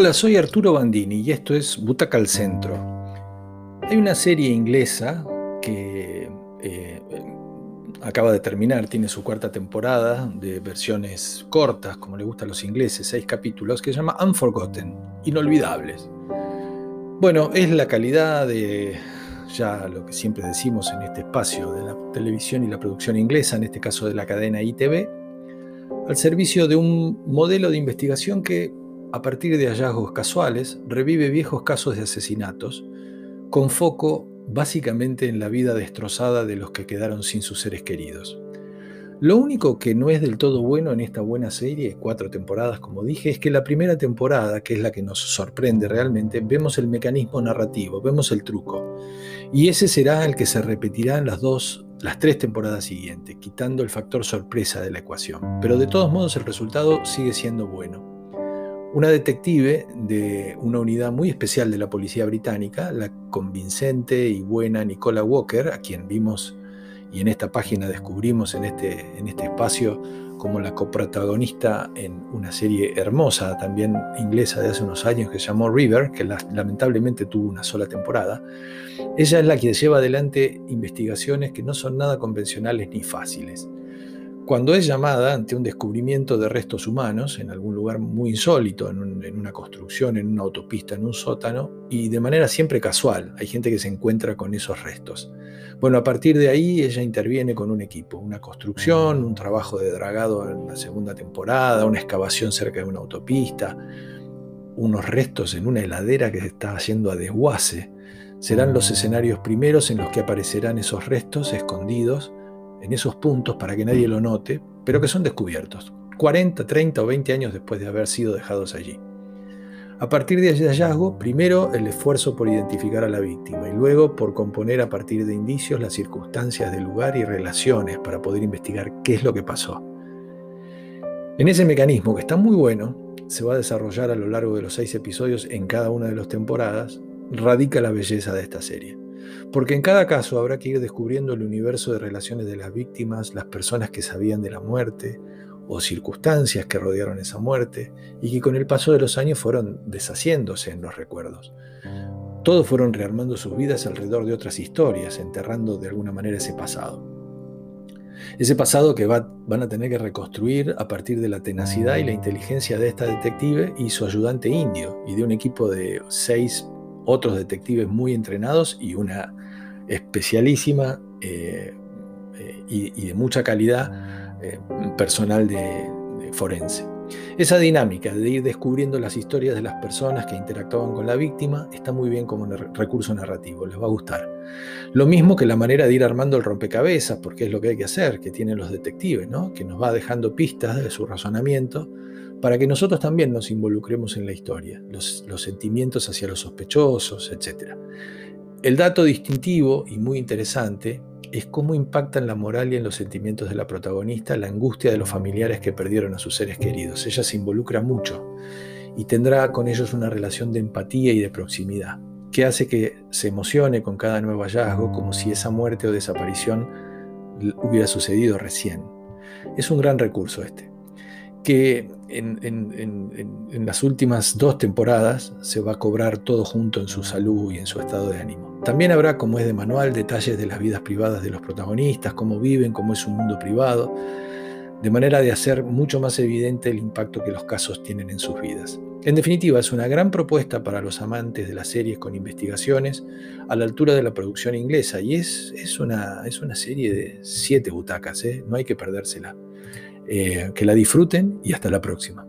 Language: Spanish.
Hola, soy Arturo Bandini y esto es Butaca al Centro. Hay una serie inglesa que eh, acaba de terminar, tiene su cuarta temporada de versiones cortas, como le gusta a los ingleses, seis capítulos, que se llama Unforgotten, Inolvidables. Bueno, es la calidad de ya lo que siempre decimos en este espacio de la televisión y la producción inglesa, en este caso de la cadena ITV, al servicio de un modelo de investigación que a partir de hallazgos casuales, revive viejos casos de asesinatos, con foco básicamente en la vida destrozada de los que quedaron sin sus seres queridos. Lo único que no es del todo bueno en esta buena serie, cuatro temporadas como dije, es que la primera temporada, que es la que nos sorprende realmente, vemos el mecanismo narrativo, vemos el truco. Y ese será el que se repetirá en las dos, las tres temporadas siguientes, quitando el factor sorpresa de la ecuación. Pero de todos modos el resultado sigue siendo bueno. Una detective de una unidad muy especial de la policía británica, la convincente y buena Nicola Walker, a quien vimos y en esta página descubrimos en este, en este espacio como la coprotagonista en una serie hermosa también inglesa de hace unos años que se llamó River, que lamentablemente tuvo una sola temporada. Ella es la que lleva adelante investigaciones que no son nada convencionales ni fáciles. Cuando es llamada ante un descubrimiento de restos humanos en algún lugar muy insólito, en, una construcción, en una autopista, en un sótano, y de manera siempre casual, hay gente que se encuentra con esos restos. Bueno, a partir de ahí ella interviene con un equipo, una construcción, un trabajo de dragado en la segunda temporada, una excavación cerca de una autopista, unos restos en una heladera que se está haciendo a desguace. Serán los escenarios primeros en los que aparecerán esos restos escondidos en esos puntos para que nadie lo note, pero que son descubiertos, 40, 30 o 20 años después de haber sido dejados allí. A partir de ese hallazgo, primero el esfuerzo por identificar a la víctima y luego por componer a partir de indicios las circunstancias del lugar y relaciones para poder investigar qué es lo que pasó. En ese mecanismo, que está muy bueno, se va a desarrollar a lo largo de los seis episodios en cada una de las temporadas, radica la belleza de esta serie. Porque en cada caso habrá que ir descubriendo el universo de relaciones de las víctimas, las personas que sabían de la muerte o circunstancias que rodearon esa muerte y que con el paso de los años fueron deshaciéndose en los recuerdos. Todos fueron rearmando sus vidas alrededor de otras historias, enterrando de alguna manera ese pasado. Ese pasado que van a tener que reconstruir a partir de la tenacidad y la inteligencia de esta detective y su ayudante indio y de un equipo de seis otros detectives muy entrenados y una especialísima eh, eh, y, de mucha calidad eh, personal de, forense. Esa dinámica de ir descubriendo las historias de las personas que interactuaban con la víctima está muy bien como recurso narrativo, les va a gustar. Lo mismo que la manera de ir armando el rompecabezas, porque es lo que hay que hacer, que tienen los detectives, ¿no? que nos va dejando pistas de su razonamiento para que nosotros también nos involucremos en la historia, los, sentimientos hacia los sospechosos, etc. El dato distintivo y muy interesante es cómo impacta en la moral y en los sentimientos de la protagonista la angustia de los familiares que perdieron a sus seres queridos. Ella se involucra mucho y tendrá con ellos una relación de empatía y de proximidad, que hace que se emocione con cada nuevo hallazgo como si esa muerte o desaparición hubiera sucedido recién. Es un gran recurso este que en, las últimas dos temporadas se va a cobrar todo junto en su salud y en su estado de ánimo. También habrá, como es de manual, detalles de las vidas privadas de los protagonistas, cómo viven, cómo es su mundo privado, de manera de hacer mucho más evidente el impacto que los casos tienen en sus vidas. En definitiva, es una gran propuesta para los amantes de las series con investigaciones a la altura de la producción inglesa y es, es, una, es una serie de siete butacas, ¿eh? no hay que perdérsela. Eh, que la disfruten y hasta la próxima.